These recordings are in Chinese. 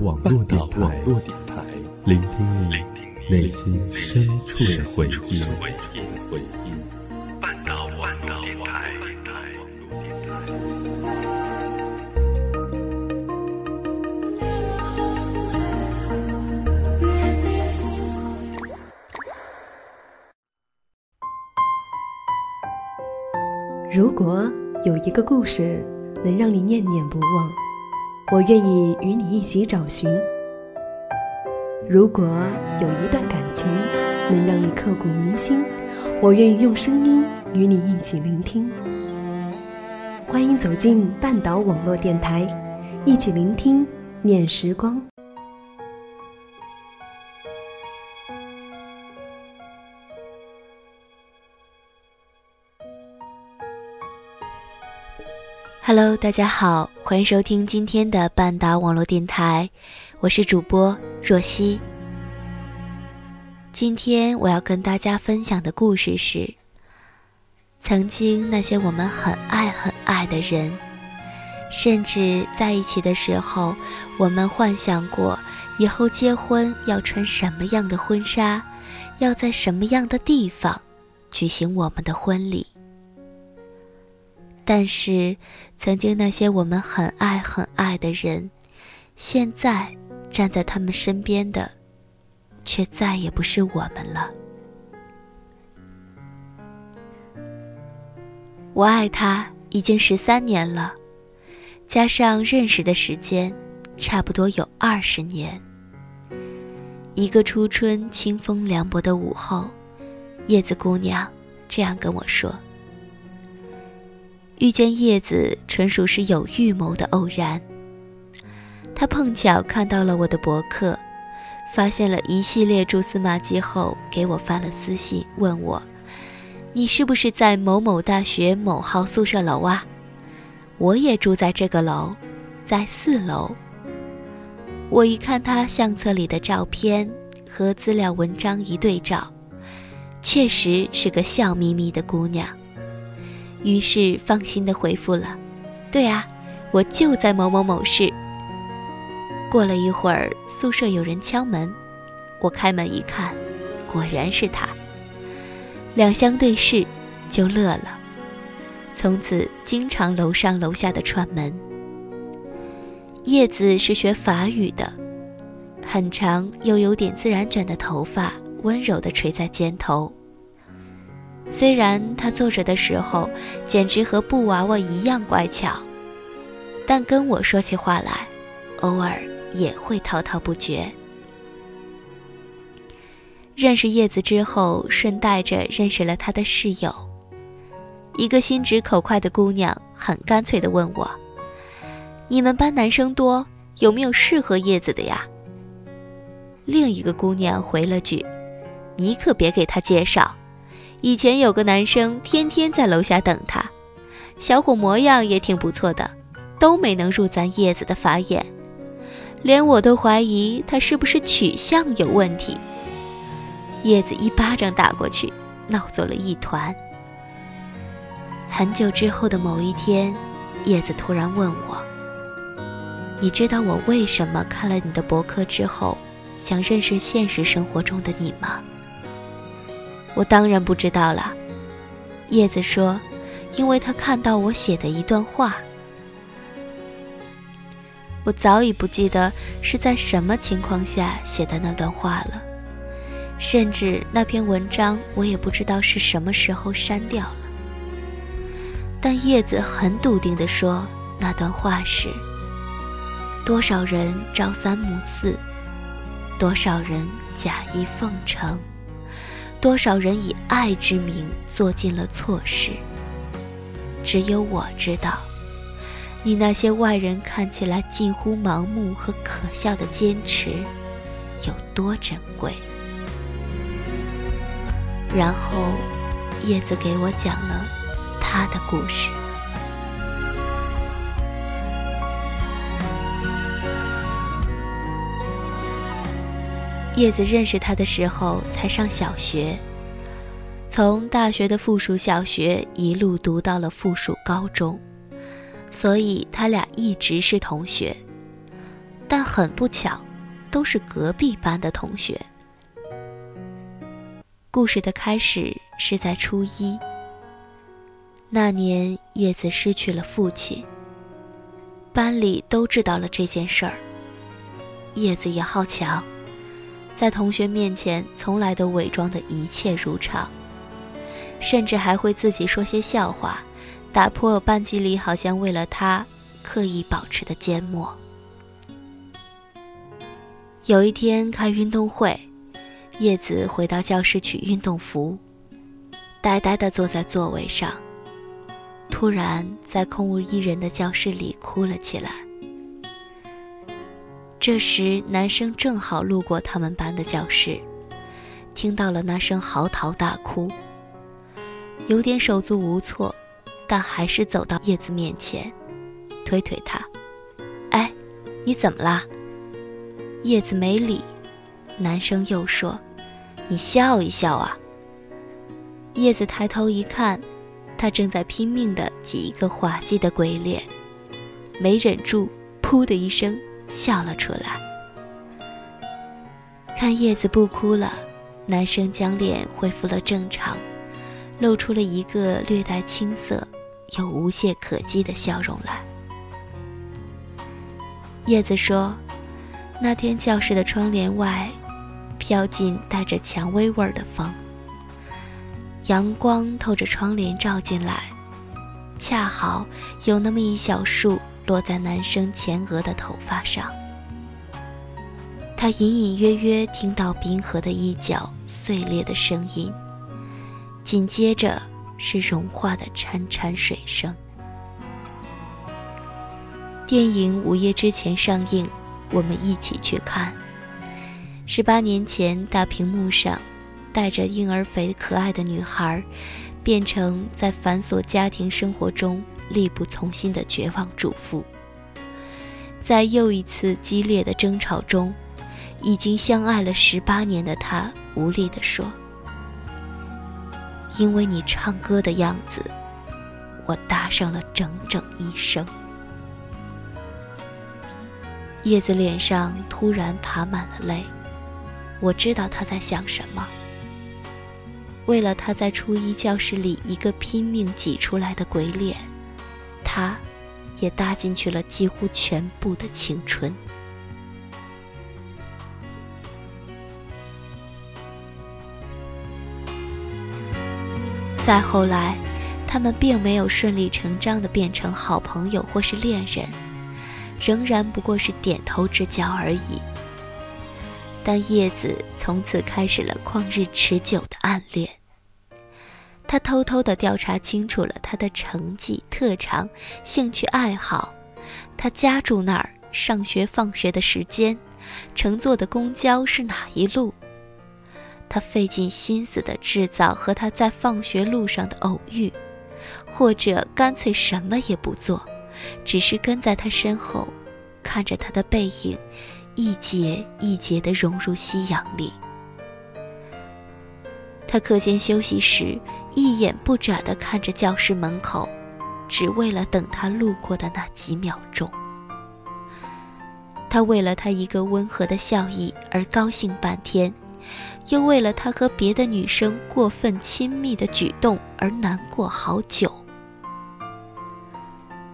网络电台，聆听你内心深处的回忆。半岛电台。如果有一个故事能让你念念不忘。我愿意与你一起找寻。如果有一段感情能让你刻骨铭心，我愿意用声音与你一起聆听。欢迎走进半岛网络电台，一起聆听念时光。Hello，大家好，欢迎收听今天的半岛网络电台，我是主播若曦。今天我要跟大家分享的故事是：曾经那些我们很爱很爱的人，甚至在一起的时候，我们幻想过以后结婚要穿什么样的婚纱，要在什么样的地方举行我们的婚礼。但是，曾经那些我们很爱很爱的人，现在站在他们身边的，却再也不是我们了。我爱他已经十三年了，加上认识的时间，差不多有二十年。一个初春清风凉薄的午后，叶子姑娘这样跟我说。遇见叶子纯属是有预谋的偶然。他碰巧看到了我的博客，发现了一系列蛛丝马迹后，给我发了私信，问我：“你是不是在某某大学某号宿舍楼啊？”我也住在这个楼，在四楼。我一看他相册里的照片和资料文章一对照，确实是个笑眯眯的姑娘。于是放心的回复了：“对啊，我就在某某某市。”过了一会儿，宿舍有人敲门，我开门一看，果然是他。两相对视，就乐了。从此经常楼上楼下的串门。叶子是学法语的，很长又有点自然卷的头发，温柔地垂在肩头。虽然他坐着的时候简直和布娃娃一样乖巧，但跟我说起话来，偶尔也会滔滔不绝。认识叶子之后，顺带着认识了他的室友，一个心直口快的姑娘，很干脆地问我：“你们班男生多，有没有适合叶子的呀？”另一个姑娘回了句：“你可别给他介绍。”以前有个男生天天在楼下等她，小伙模样也挺不错的，都没能入咱叶子的法眼，连我都怀疑他是不是取向有问题。叶子一巴掌打过去，闹作了一团。很久之后的某一天，叶子突然问我：“你知道我为什么看了你的博客之后，想认识现实生活中的你吗？”我当然不知道了，叶子说，因为他看到我写的一段话。我早已不记得是在什么情况下写的那段话了，甚至那篇文章我也不知道是什么时候删掉了。但叶子很笃定地说，那段话是：多少人朝三暮四，多少人假意奉承。多少人以爱之名做尽了错事，只有我知道，你那些外人看起来近乎盲目和可笑的坚持有多珍贵。然后，叶子给我讲了他的故事。叶子认识他的时候才上小学，从大学的附属小学一路读到了附属高中，所以他俩一直是同学。但很不巧，都是隔壁班的同学。故事的开始是在初一。那年，叶子失去了父亲。班里都知道了这件事儿。叶子也好强，在同学面前从来都伪装的一切如常，甚至还会自己说些笑话，打破班级里好像为了他刻意保持的缄默。有一天开运动会，叶子回到教室取运动服，呆呆地坐在座位上。突然，在空无一人的教室里哭了起来。这时，男生正好路过他们班的教室，听到了那声嚎啕大哭，有点手足无措，但还是走到叶子面前，推推他：“哎，你怎么啦？”叶子没理，男生又说：“你笑一笑啊。”叶子抬头一看。他正在拼命的挤一个滑稽的鬼脸，没忍住，噗的一声笑了出来。看叶子不哭了，男生将脸恢复了正常，露出了一个略带青涩又无懈可击的笑容来。叶子说：“那天教室的窗帘外，飘进带着蔷薇味儿的风。”阳光透着窗帘照进来，恰好有那么一小束落在男生前额的头发上。他隐隐约约听到冰河的一角碎裂的声音，紧接着是融化的潺潺水声。电影午夜之前上映，我们一起去看。十八年前，大屏幕上。带着婴儿肥可爱的女孩，变成在繁琐家庭生活中力不从心的绝望主妇。在又一次激烈的争吵中，已经相爱了十八年的他无力地说：“因为你唱歌的样子，我搭上了整整一生。”叶子脸上突然爬满了泪，我知道她在想什么。为了他在初一教室里一个拼命挤出来的鬼脸，他，也搭进去了几乎全部的青春。再后来，他们并没有顺理成章的变成好朋友或是恋人，仍然不过是点头之交而已。但叶子从此开始了旷日持久的暗恋。他偷偷地调查清楚了他的成绩、特长、兴趣爱好，他家住哪儿，上学放学的时间，乘坐的公交是哪一路。他费尽心思地制造和他在放学路上的偶遇，或者干脆什么也不做，只是跟在他身后，看着他的背影，一节一节地融入夕阳里。他课间休息时。一眼不眨地看着教室门口，只为了等他路过的那几秒钟。他为了他一个温和的笑意而高兴半天，又为了他和别的女生过分亲密的举动而难过好久。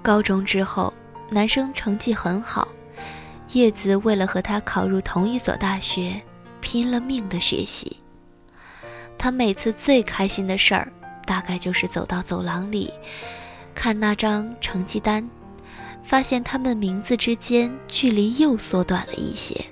高中之后，男生成绩很好，叶子为了和他考入同一所大学，拼了命的学习。他每次最开心的事儿，大概就是走到走廊里，看那张成绩单，发现他们名字之间距离又缩短了一些。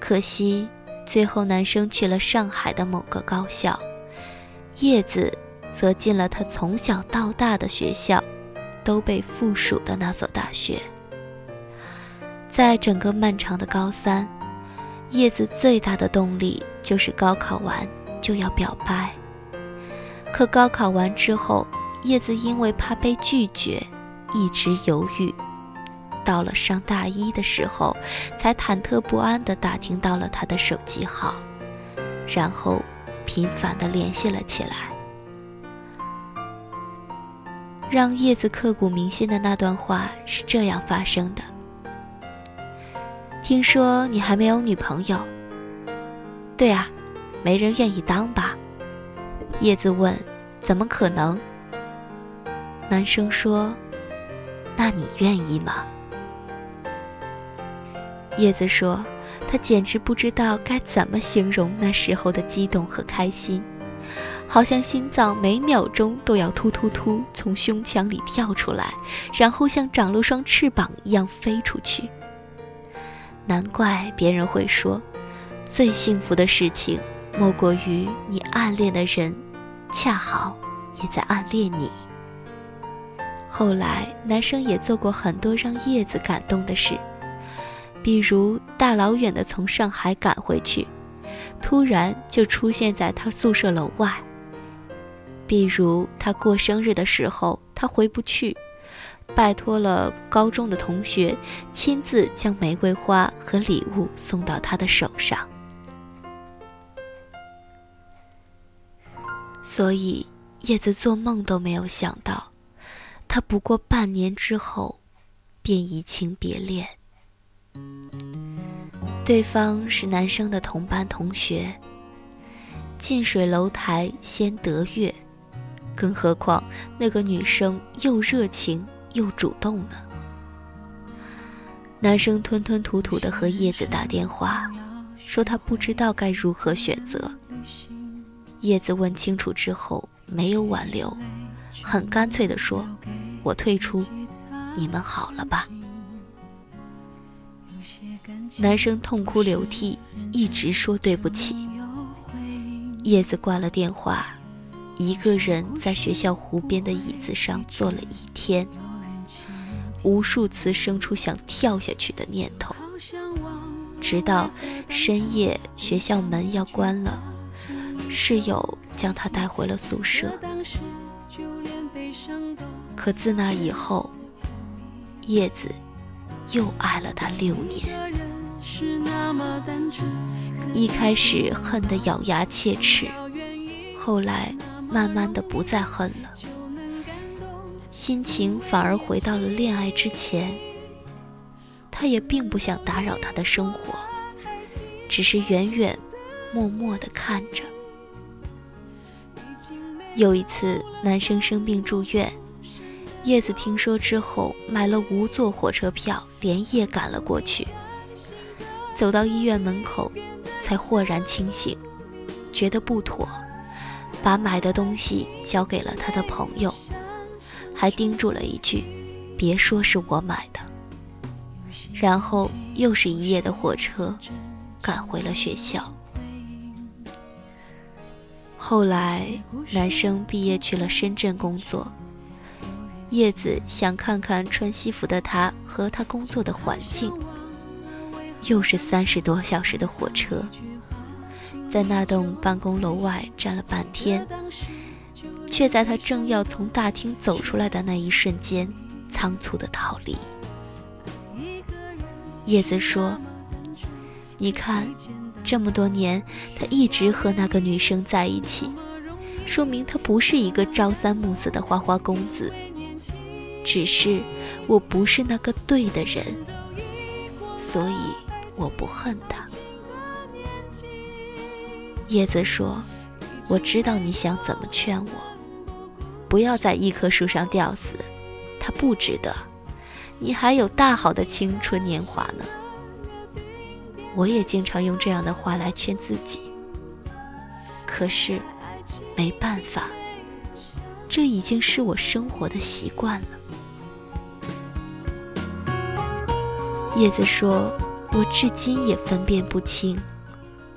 可惜，最后男生去了上海的某个高校，叶子则进了他从小到大的学校，都被附属的那所大学。在整个漫长的高三，叶子最大的动力就是高考完。就要表白，可高考完之后，叶子因为怕被拒绝，一直犹豫。到了上大一的时候，才忐忑不安地打听到了他的手机号，然后频繁地联系了起来。让叶子刻骨铭心的那段话是这样发生的：听说你还没有女朋友？对啊，没人愿意当吧？叶子问：“怎么可能？”男生说：“那你愿意吗？”叶子说：“他简直不知道该怎么形容那时候的激动和开心，好像心脏每秒钟都要突突突从胸腔里跳出来，然后像长了双翅膀一样飞出去。难怪别人会说，最幸福的事情莫过于你暗恋的人，恰好也在暗恋你。”后来，男生也做过很多让叶子感动的事。比如大老远的从上海赶回去，突然就出现在他宿舍楼外。比如他过生日的时候，他回不去，拜托了高中的同学亲自将玫瑰花和礼物送到他的手上。所以叶子做梦都没有想到，他不过半年之后，便移情别恋。对方是男生的同班同学。近水楼台先得月，更何况那个女生又热情又主动呢？男生吞吞吐吐的和叶子打电话，说他不知道该如何选择。叶子问清楚之后，没有挽留，很干脆的说：“我退出，你们好了吧。”男生痛哭流涕，一直说对不起。叶子挂了电话，一个人在学校湖边的椅子上坐了一天，无数次生出想跳下去的念头。直到深夜，学校门要关了，室友将他带回了宿舍。可自那以后，叶子又爱了他六年。一开始恨得咬牙切齿，后来慢慢的不再恨了，心情反而回到了恋爱之前。他也并不想打扰他的生活，只是远远、默默的看着。有一次，男生生病住院，叶子听说之后，买了五座火车票，连夜赶了过去。走到医院门口，才豁然清醒，觉得不妥，把买的东西交给了他的朋友，还叮嘱了一句：“别说是我买的。”然后又是一夜的火车，赶回了学校。后来，男生毕业去了深圳工作，叶子想看看穿西服的他和他工作的环境。又是三十多小时的火车，在那栋办公楼外站了半天，却在他正要从大厅走出来的那一瞬间，仓促的逃离。叶子说：“你看，这么多年，他一直和那个女生在一起，说明他不是一个朝三暮四的花花公子。只是我不是那个对的人，所以。”我不恨他，叶子说：“我知道你想怎么劝我，不要在一棵树上吊死，他不值得，你还有大好的青春年华呢。”我也经常用这样的话来劝自己，可是没办法，这已经是我生活的习惯了。叶子说。我至今也分辨不清，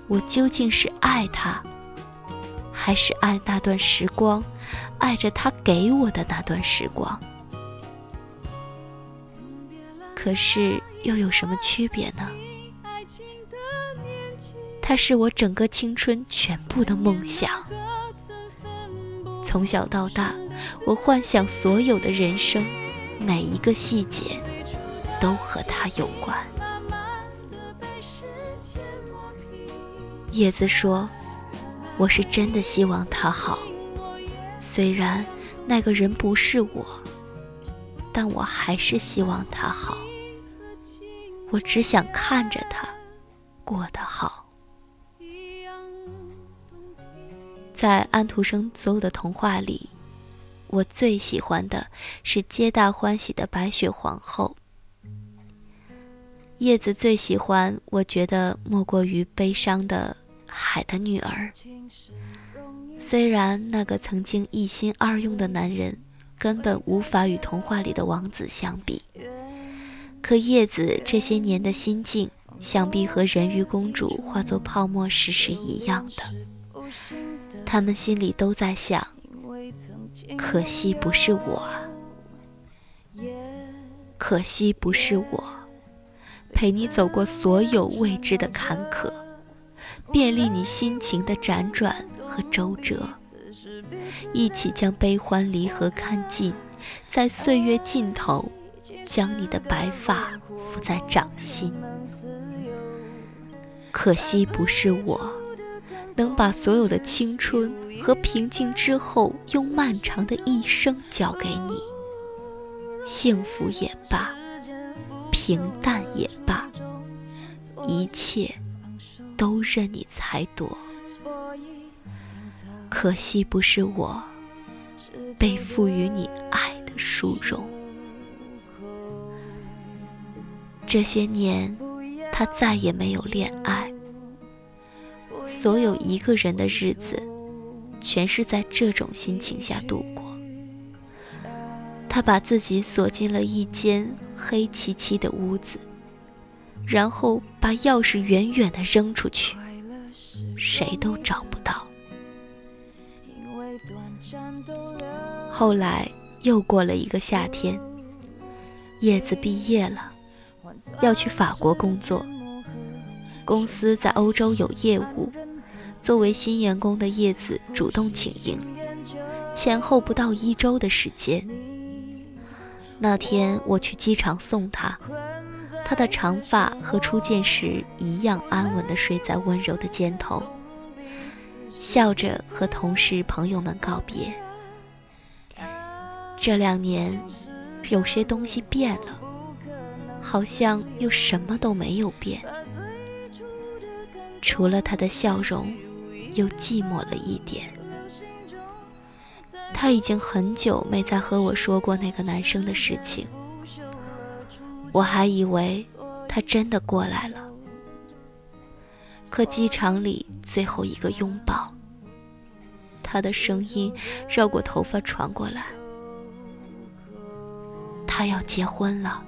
我究竟是爱他，还是爱那段时光，爱着他给我的那段时光。可是又有什么区别呢？他是我整个青春全部的梦想。从小到大，我幻想所有的人生，每一个细节，都和他有关。叶子说：“我是真的希望他好，虽然那个人不是我，但我还是希望他好。我只想看着他过得好。在安徒生所有的童话里，我最喜欢的是皆大欢喜的白雪皇后。叶子最喜欢，我觉得莫过于悲伤的海的女儿。虽然那个曾经一心二用的男人根本无法与童话里的王子相比，可叶子这些年的心境，想必和人鱼公主化作泡沫时是一样的。他们心里都在想：可惜不是我，可惜不是我，陪你走过所有未知的坎坷，便利你心情的辗转。和周折，一起将悲欢离合看尽，在岁月尽头，将你的白发抚在掌心。可惜不是我，能把所有的青春和平静之后，用漫长的一生交给你。幸福也罢，平淡也罢，一切都任你裁夺。可惜不是我，被赋予你爱的殊荣。这些年，他再也没有恋爱，所有一个人的日子，全是在这种心情下度过。他把自己锁进了一间黑漆漆的屋子，然后把钥匙远远的扔出去，谁都找不到。后来又过了一个夏天，叶子毕业了，要去法国工作。公司在欧洲有业务，作为新员工的叶子主动请缨，前后不到一周的时间。那天我去机场送他，他的长发和初见时一样安稳地睡在温柔的肩头。笑着和同事朋友们告别。这两年，有些东西变了，好像又什么都没有变，除了他的笑容，又寂寞了一点。他已经很久没再和我说过那个男生的事情，我还以为他真的过来了。可机场里最后一个拥抱。他的声音绕过头发传过来，他要结婚了，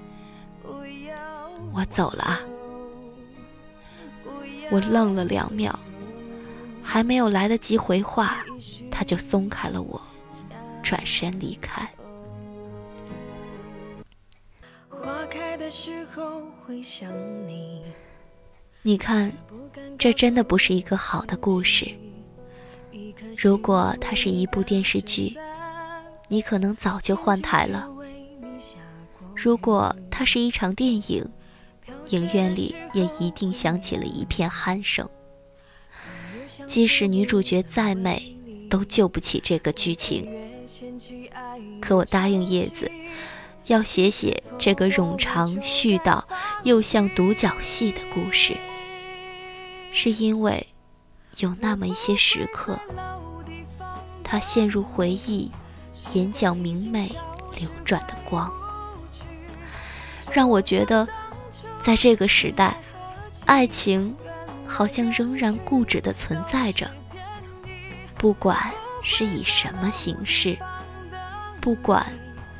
我走了啊！我愣了两秒，还没有来得及回话，他就松开了我，转身离开。花开的时候会想你你看，这真的不是一个好的故事。如果它是一部电视剧，你可能早就换台了；如果它是一场电影，影院里也一定响起了一片鼾声。即使女主角再美，都救不起这个剧情。可我答应叶子，要写写这个冗长絮叨又像独角戏的故事，是因为。有那么一些时刻，他陷入回忆，眼角明媚流转的光，让我觉得，在这个时代，爱情好像仍然固执的存在着。不管是以什么形式，不管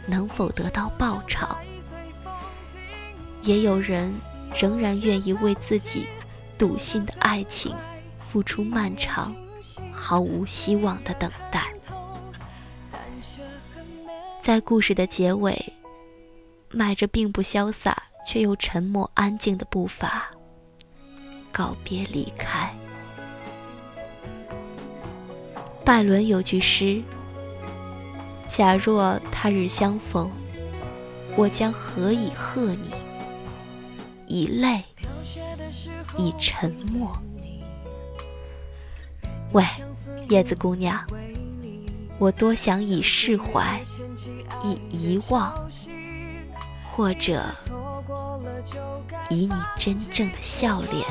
能否得到报偿，也有人仍然愿意为自己笃信的爱情。付出漫长、毫无希望的等待，在故事的结尾，迈着并不潇洒却又沉默安静的步伐，告别离开。拜伦有句诗：“假若他日相逢，我将何以贺你？以泪，以沉默。”喂，叶子姑娘，我多想以释怀，以遗忘，或者过了就该以你真正的笑脸。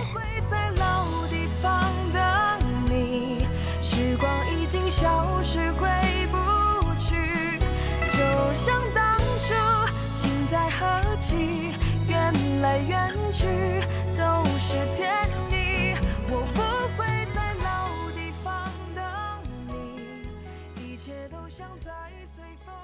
时光已经消失，回不去，就像当初情在何期，缘来缘去都是天意。我不会在老地方等你，一切都像在随风。